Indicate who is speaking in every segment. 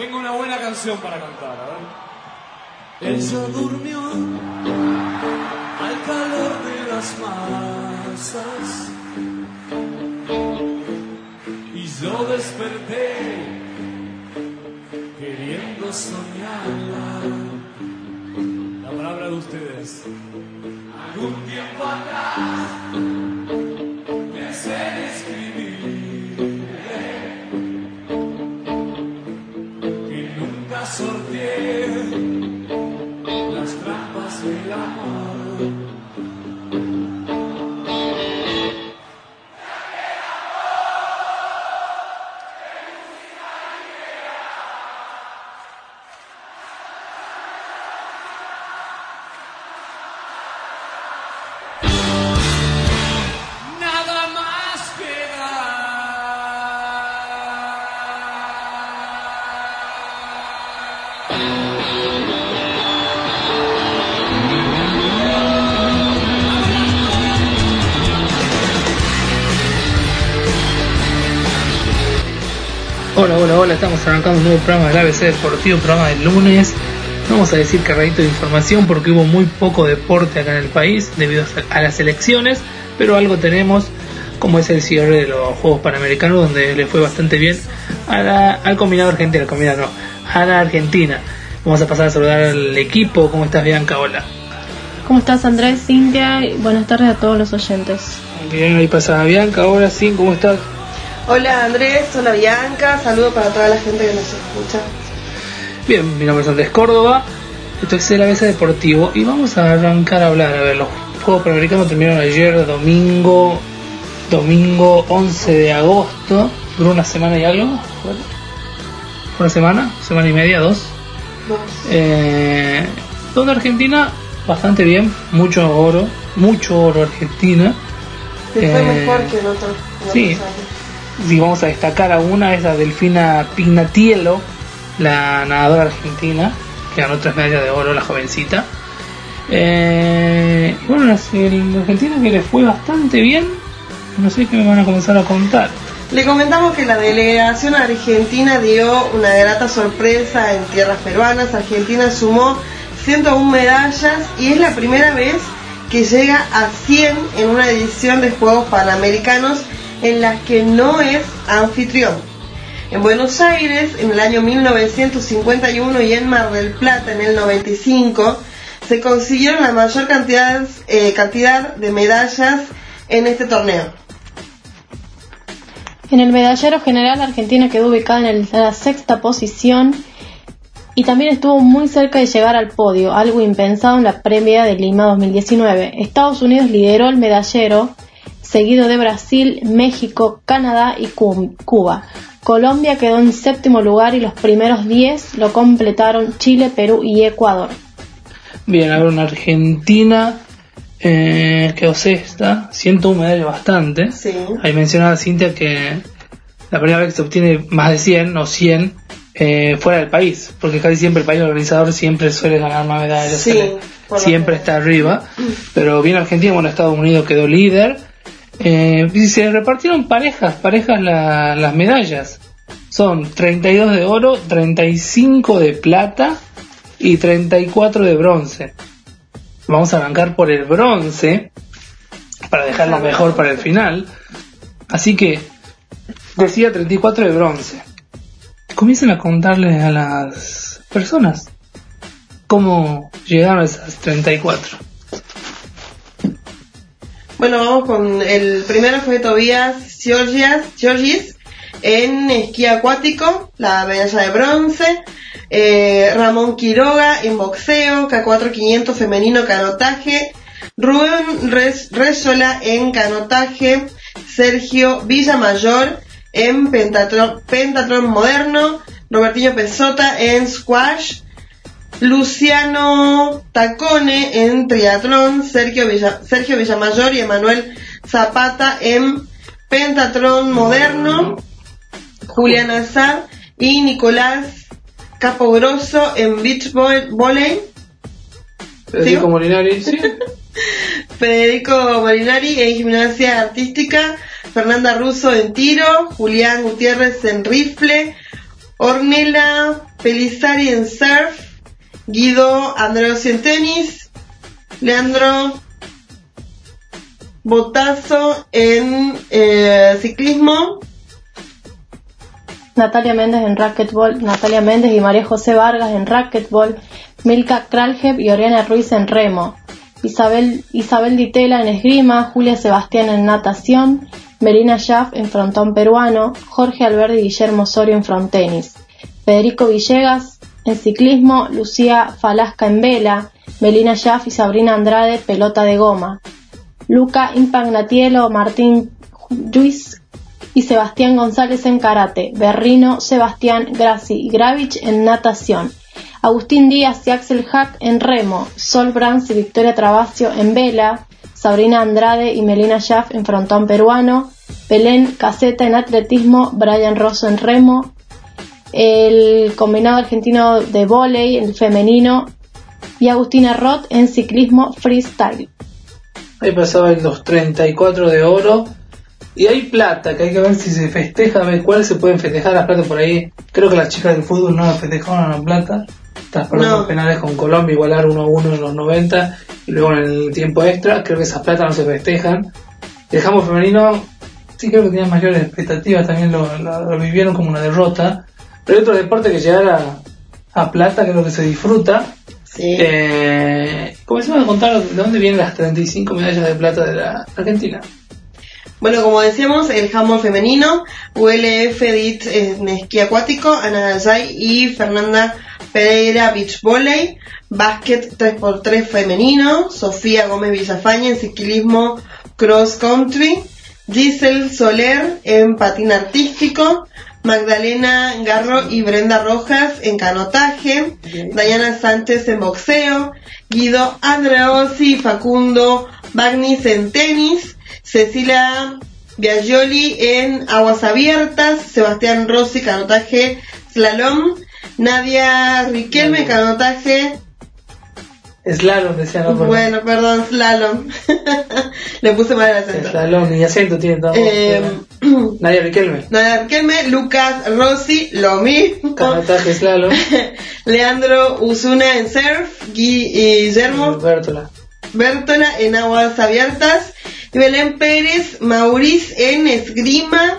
Speaker 1: Tengo una buena canción para cantar, a.
Speaker 2: Ella durmió al calor de las masas
Speaker 1: Y yo desperté queriendo soñarla. La palabra de ustedes.
Speaker 3: Hola, hola, hola, estamos arrancando un nuevo programa del ABC Deportivo, programa del lunes. Vamos a decir cargadito de información porque hubo muy poco deporte acá en el país debido a las elecciones, pero algo tenemos como es el cierre de los Juegos Panamericanos donde le fue bastante bien a la- al combinado argentino, al combinado no, a la Argentina. Vamos a pasar a saludar al equipo. ¿Cómo estás, Bianca? Hola.
Speaker 4: ¿Cómo estás Andrés, Cintia? Buenas tardes a todos los oyentes.
Speaker 3: Bien, ahí pasa Bianca. Ahora sí, ¿cómo estás?
Speaker 5: Hola Andrés, hola Bianca, saludo para toda la gente que nos escucha.
Speaker 3: Bien, mi nombre es Andrés Córdoba, esto es el ABC Deportivo y vamos a arrancar a hablar. A ver, los Juegos Panamericanos terminaron ayer, domingo, domingo 11 de agosto, duró una semana y algo. ¿Fue una semana? ¿Semana y media? ¿Dos? Eh, donde Argentina, bastante bien, mucho oro, mucho oro Argentina.
Speaker 5: Fue
Speaker 3: Eh,
Speaker 5: mejor que en otro.
Speaker 3: sí. Si vamos a destacar a una, es a Delfina Pignatiello, la nadadora argentina, que ganó tres medallas de oro, la jovencita. Eh, bueno, la Argentina que le fue bastante bien, no sé qué me van a comenzar a contar.
Speaker 5: Le comentamos que la delegación argentina dio una grata sorpresa en tierras peruanas. Argentina sumó 101 medallas y es la primera vez que llega a 100 en una edición de Juegos Panamericanos en las que no es anfitrión. En Buenos Aires, en el año 1951 y en Mar del Plata, en el 95, se consiguieron la mayor cantidad, eh, cantidad de medallas en este torneo.
Speaker 4: En el medallero general, Argentina quedó ubicada en la sexta posición y también estuvo muy cerca de llegar al podio, algo impensado en la previa de Lima 2019. Estados Unidos lideró el medallero, seguido de Brasil, México, Canadá y Cu- Cuba. Colombia quedó en séptimo lugar y los primeros 10 lo completaron Chile, Perú y Ecuador.
Speaker 3: Bien, a ver, una Argentina eh, quedó sexta, 101 medallas bastante.
Speaker 5: Sí.
Speaker 3: Ahí mencionaba Cintia que la primera vez que se obtiene más de 100 o 100 eh, fuera del país, porque casi siempre el país organizador siempre suele ganar más medallas,
Speaker 5: Sí,
Speaker 3: siempre está arriba, pero bien Argentina, bueno, Estados Unidos quedó líder, eh, se repartieron parejas, parejas la- las medallas, son 32 de oro, 35 de plata y 34 de bronce. Vamos a arrancar por el bronce para dejarlo mejor para el final. Así que decía 34 de bronce. Comiencen a contarles a las personas cómo llegaron a esas 34.
Speaker 5: Bueno, vamos con el primero fue Tobías Georgias, Georgis en esquí acuático, la medalla de bronce. Eh, Ramón Quiroga en boxeo, K4 500 femenino canotaje. Rubén Res- Resola en canotaje. Sergio Villamayor en pentatlón, pentatlón moderno. Robertinho Pesota en squash. Luciano Tacone en triatlón, Sergio, Villa- Sergio Villamayor y Emanuel Zapata en pentatlón moderno, Julián Azar y Nicolás Capogroso en beach vo- volley,
Speaker 3: Federico. Molinari, sí.
Speaker 5: Federico Marinari en gimnasia artística, Fernanda Russo en tiro, Julián Gutiérrez en rifle, Ornella Pelizari en surf, Guido Andreossi en tenis, Leandro Botazo en eh, ciclismo,
Speaker 4: Natalia Méndez en racquetball, Natalia Méndez y María José Vargas en racquetball, Milka Kraljev y Oriana Ruiz en remo, Isabel, Isabel Ditela en esgrima, Julia Sebastián en natación, Melina Schaff en frontón peruano, Jorge Alberdi y Guillermo Osorio en frontenis, Federico Villegas en ciclismo, Lucía Falasca en vela, Melina Schaff y Sabrina Andrade pelota de goma, Luca Impagnatielo, Martín Lluís y Sebastián González en karate, Berrino, Sebastián Graci y Gravich en natación, Agustín Díaz y Axel Hack en remo, Sol Brands y Victoria Trabacio en vela, Sabrina Andrade y Melina Schaff en frontón peruano, Belén Caseta en atletismo, Brian Rosso en remo, el combinado argentino de vóley, el femenino, y Agustina Roth en ciclismo freestyle.
Speaker 3: Ahí pasaban los 34 de oro. Y hay plata, que hay que ver si se festeja, a ver cuáles se pueden festejar las plata por ahí. Creo que las chicas del fútbol no festejaron la plata. Tras
Speaker 5: No.
Speaker 3: penales con Colombia, igualar 1 a 1 en los 90 y luego en el tiempo extra. Creo que esas plata no se festejan. El jambo femenino, sí creo que tenían mayores expectativas, también lo, lo- lo vivieron como una derrota. Pero hay otro deporte que llegar a, a plata, creo que se disfruta.
Speaker 5: sí.
Speaker 3: Eh, comencemos a contar de dónde vienen las 35 medallas de plata de la Argentina.
Speaker 5: Bueno, como decíamos, el handball femenino, ULF DIT en esquí acuático, Ana Gallay y Fernanda Pereira beach volley, básquet 3x3 femenino, Sofía Gómez Villafaña en ciclismo cross country, Giselle Soler en patín artístico, Magdalena Garro y Brenda Rojas en canotaje, Dayana Sánchez en boxeo, Guido Andreossi y Facundo Bagnis en tenis, Cecilia Biagioli en aguas abiertas, Sebastián Rossi canotaje slalom, Nadia Riquelme canotaje,
Speaker 3: Slalom, decía no,
Speaker 5: bueno, perdón, slalom, le puse mal el acento.
Speaker 3: Slalom, ni acento tiene todo.
Speaker 5: Eh,
Speaker 3: Nadia Riquelme.
Speaker 5: Nadia Riquelme, Lucas Rossi, lo mismo.
Speaker 3: Canotaje slalom.
Speaker 5: Leandro Usuna en surf, Gui- y Guillermo
Speaker 3: Bértola.
Speaker 5: Bértola en aguas abiertas, y Belén Pérez Mauriz en esgrima,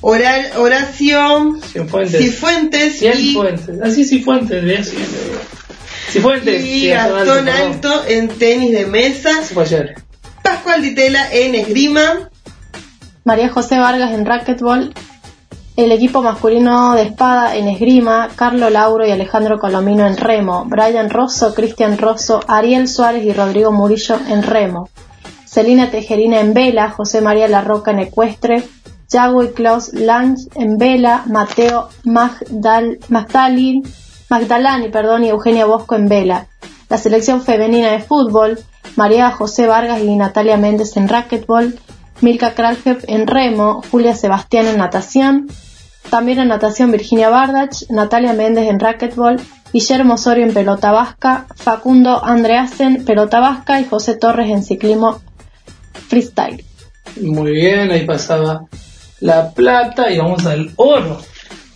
Speaker 5: Oral- Horacio. Cifuentes y,
Speaker 3: Cienfuentes. Así Cifuentes, de
Speaker 5: y
Speaker 3: sí,
Speaker 5: Gastón. Alto en tenis de mesa,
Speaker 3: Eso fue ayer.
Speaker 5: Pascual Ditela en esgrima,
Speaker 4: María José Vargas en racquetball, el equipo masculino de espada en esgrima, Carlo Lauro y Alejandro Colomino en remo, Brian Rosso, Cristian Rosso, Ariel Suárez y Rodrigo Murillo en remo, Celina Tejerina en vela, José María Larroca en ecuestre, Yago y Klaus Lange en vela, Mateo Magdal, Magdalin, Magdalani perdón, y Eugenia Bosco en vela. La selección femenina de fútbol, María José Vargas y Natalia Méndez en racquetball, Milka Kraljev en remo, Julia Sebastián en natación, también en natación Virginia Bardach, Natalia Méndez en racquetball, Guillermo Osorio en pelota vasca, Facundo Andreasen pelota vasca y José Torres en ciclismo freestyle.
Speaker 3: Muy bien, ahí pasaba la plata y vamos al oro.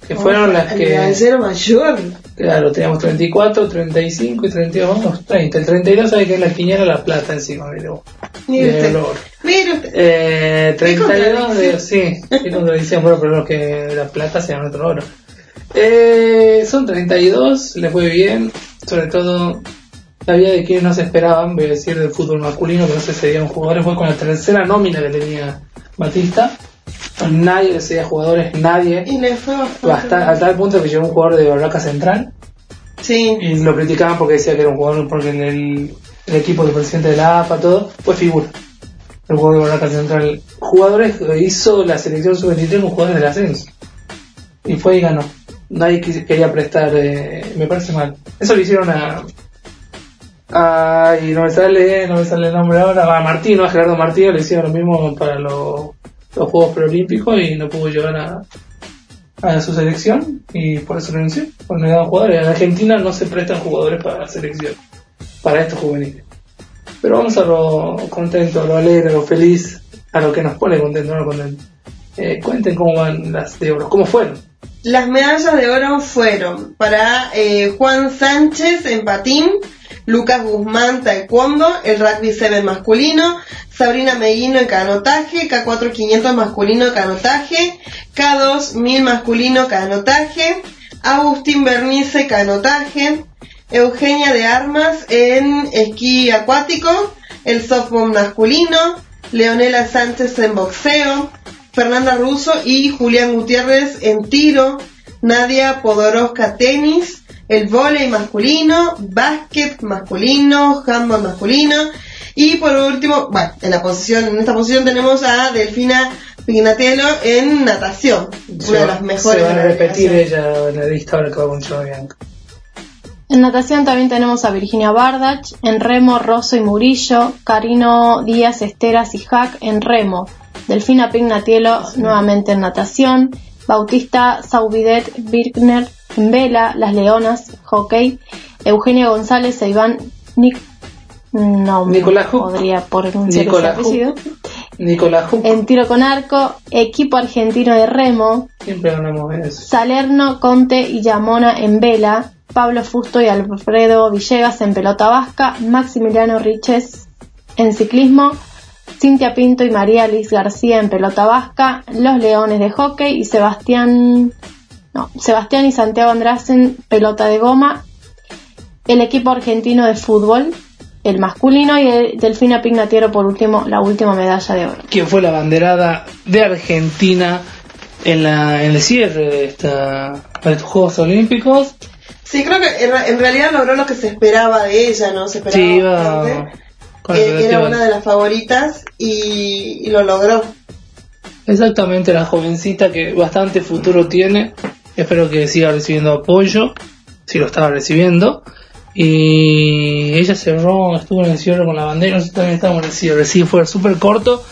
Speaker 3: Que fueron las
Speaker 5: el
Speaker 3: que.
Speaker 5: medallero mayor.
Speaker 3: Claro, teníamos 34, 35 y 32, vamos, 30. El 32 sabe que es la quiniela la plata encima, vos.
Speaker 5: Mire.
Speaker 3: Eh,
Speaker 5: Qué
Speaker 3: 32 de, sí, qué contradicción, bueno, pero los que la plata sea nuestro oro. Eh, son 32, les fue bien, sobre todo había de quienes no se esperaban, voy a decir del fútbol masculino, que no se cedían jugadores, fue con la tercera nómina que tenía Batista. Nadie le cedía jugadores, nadie.
Speaker 5: Y le fue bastante.
Speaker 3: Hasta, a tal punto que llegó un jugador de Barraca Central
Speaker 5: Sí.
Speaker 3: y lo criticaban porque decía que era un jugador, porque en el, el equipo del presidente de la AFA, todo, fue figura. El jugador de Barraca Central. Jugadores hizo la selección sub-23 con jugadores del ascenso. Y fue y ganó. Nadie quería prestar, eh, me parece mal. Eso lo hicieron a. Ay, no me sale, no me sale el nombre ahora. A Martino, a Gerardo Martino le hicieron lo mismo para los, los Juegos Preolímpicos y no pudo llegar a, a su selección y por eso renunció. Porque no jugadores. En Argentina no se prestan jugadores para la selección, para estos juveniles. Pero vamos a lo contento, a lo alegre, a lo feliz, a lo que nos pone contento, no contento. Eh, cuenten cómo van las de oro, cómo fueron.
Speaker 5: Las medallas de oro fueron para eh, Juan Sánchez en patín, Lucas Guzmán taekwondo, el rugby 7 masculino, Sabrina Meguino en canotaje, K4 500 masculino canotaje, K2 1000 masculino canotaje, Agustín Bernice canotaje, Eugenia de Armas en esquí acuático, el softball masculino, Leonela Sánchez en boxeo, Fernanda Russo y Julián Gutiérrez en tiro, Nadia Podoroska tenis, el vóley masculino, básquet masculino, handball masculino y por último, bueno, en la posición, en esta posición tenemos a Delfina Pignatello en natación, una de las mejores.
Speaker 3: Se van a repetir ella en la lista ahora que va con Bianca.
Speaker 4: En natación también tenemos a Virginia Bardach, en remo Rosso y Murillo, Carino Díaz Esteras y Hack en remo, Delfina Pignatielo nuevamente en natación, Bautista Saubidet Birkner en vela, Las Leonas, hockey, Eugenia González e Iván Nic no
Speaker 3: Nicolás
Speaker 4: podría pronunciar
Speaker 3: Nicolás
Speaker 4: ese En tiro con arco, equipo argentino de remo,
Speaker 3: siempre hablamos de eso.
Speaker 4: Salerno, Conte y Yamona en vela, Pablo Fusto y Alfredo Villegas en pelota vasca, Maximiliano Riches en ciclismo, Cintia Pinto y María Liz García en pelota vasca, Los Leones de hockey y Sebastián no, Sebastián y Santiago Andrasen pelota de goma, el equipo argentino de fútbol, el masculino y el Delfina Pignatiero por último, la última medalla de oro.
Speaker 3: ¿Quién fue la banderada de Argentina en, la, en el cierre de, esta, de estos Juegos Olímpicos?
Speaker 5: Sí, creo que en, ra- en realidad logró lo que se esperaba de ella, ¿no? Se esperaba
Speaker 3: Sí, iba
Speaker 5: Eh, era una de las favoritas y, y lo logró.
Speaker 3: Exactamente, la jovencita que bastante futuro tiene. Espero que siga recibiendo apoyo, si lo estaba recibiendo. Y ella cerró, estuvo en el cierre con la bandera, nosotros también estábamos en el cierre. Sí, fue súper corto,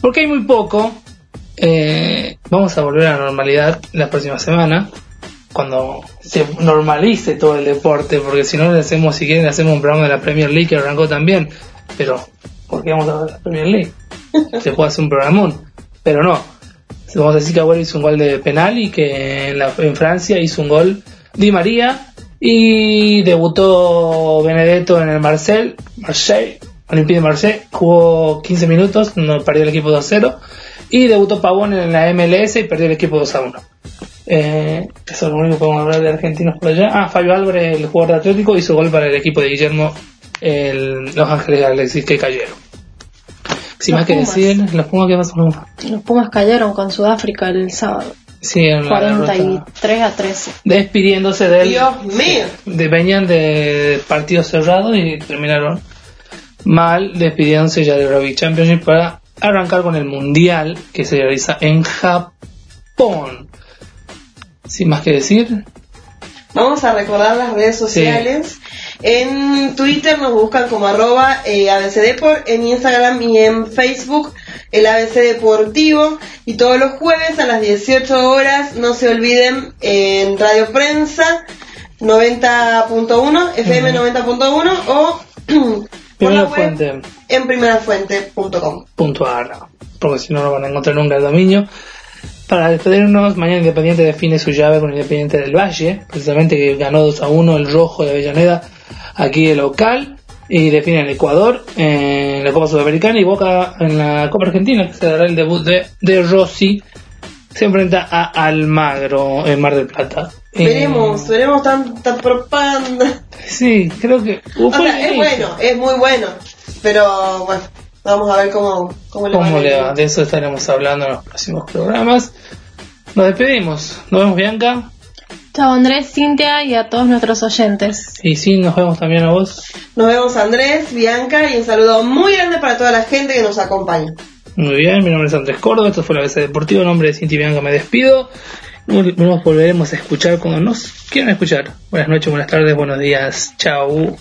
Speaker 3: porque hay muy poco. Eh, vamos a volver a la normalidad la próxima semana, cuando se normalice todo el deporte, porque si no le hacemos, si quieren, le hacemos un programa de la Premier League que arrancó también. Pero, ¿por qué vamos a ver la Premier League? Se puede hacer un programón, pero no. Vamos a decir que Agüero hizo un gol de penal y que en, la- en Francia hizo un gol Di María y debutó Benedetto en el Marseille, Marseille, Olympique de Marseille, jugó 15 minutos, no perdió el equipo 2-0 y debutó Pavón en la MLS y perdió el equipo 2-1. Eh, eso es lo único que podemos hablar de argentinos por allá. Ah, Fabio Álvarez, el jugador de Atlético, hizo gol para el equipo de Guillermo el Los Ángeles Alexis que cayeron. Sin
Speaker 4: Los
Speaker 3: más que decir, los Pumas que pasó
Speaker 4: Los Pumas cayeron con Sudáfrica el sábado,
Speaker 3: Sí, en la derrota.
Speaker 4: 43 a 13.
Speaker 3: Despidiéndose del.
Speaker 5: Dios mío.
Speaker 3: de- venían de partidos cerrados y terminaron mal, despidiéndose ya del Rugby Championship para arrancar con el Mundial que se realiza en Japón. Sin más que decir,
Speaker 5: Vamos a recordar las redes sociales. En Twitter nos buscan como arroba eh, ABC Deport, en Instagram y en Facebook el ABC Deportivo. Y todos los jueves a las 18 horas, no se olviden, en Radio Prensa 90.1, FM 90.1 o por la web
Speaker 3: fuente
Speaker 5: en primerafuente.com.
Speaker 3: puntual, porque si no no van a encontrar nunca el dominio. Para despedirnos, mañana Independiente define su llave con Independiente del Valle, precisamente que ganó 2 a 1 el rojo de Avellaneda aquí el local, y define el Ecuador en la Copa Sudamericana y Boca en la Copa Argentina, que se dará el debut de, de Rossi
Speaker 6: se enfrenta a Almagro en Mar del Plata. Eh,
Speaker 5: Veremos, veremos tanta propaganda.
Speaker 6: Sí, creo que.
Speaker 5: O sea, es bueno, es muy bueno. Pero bueno, vamos a ver cómo, cómo le va.
Speaker 6: ¿Cómo
Speaker 5: a
Speaker 6: le
Speaker 5: ir.
Speaker 6: va? De eso estaremos hablando en los próximos programas. Nos despedimos. Nos vemos, Bianca.
Speaker 4: Chao Andrés, Cintia y a todos nuestros oyentes.
Speaker 6: Y sí, nos vemos también a vos.
Speaker 5: Nos vemos Andrés, Bianca y un saludo muy grande para toda la gente que nos acompaña.
Speaker 6: Muy bien, mi nombre es Andrés Córdoba, esto fue la BC Deportivo, en nombre de Cinti Bianca me despido. Nos volveremos a escuchar cuando nos quieran escuchar. Buenas noches, buenas tardes, buenos días, chao.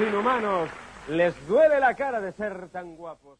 Speaker 7: Inhumanos. Les duele la cara de ser tan guapos.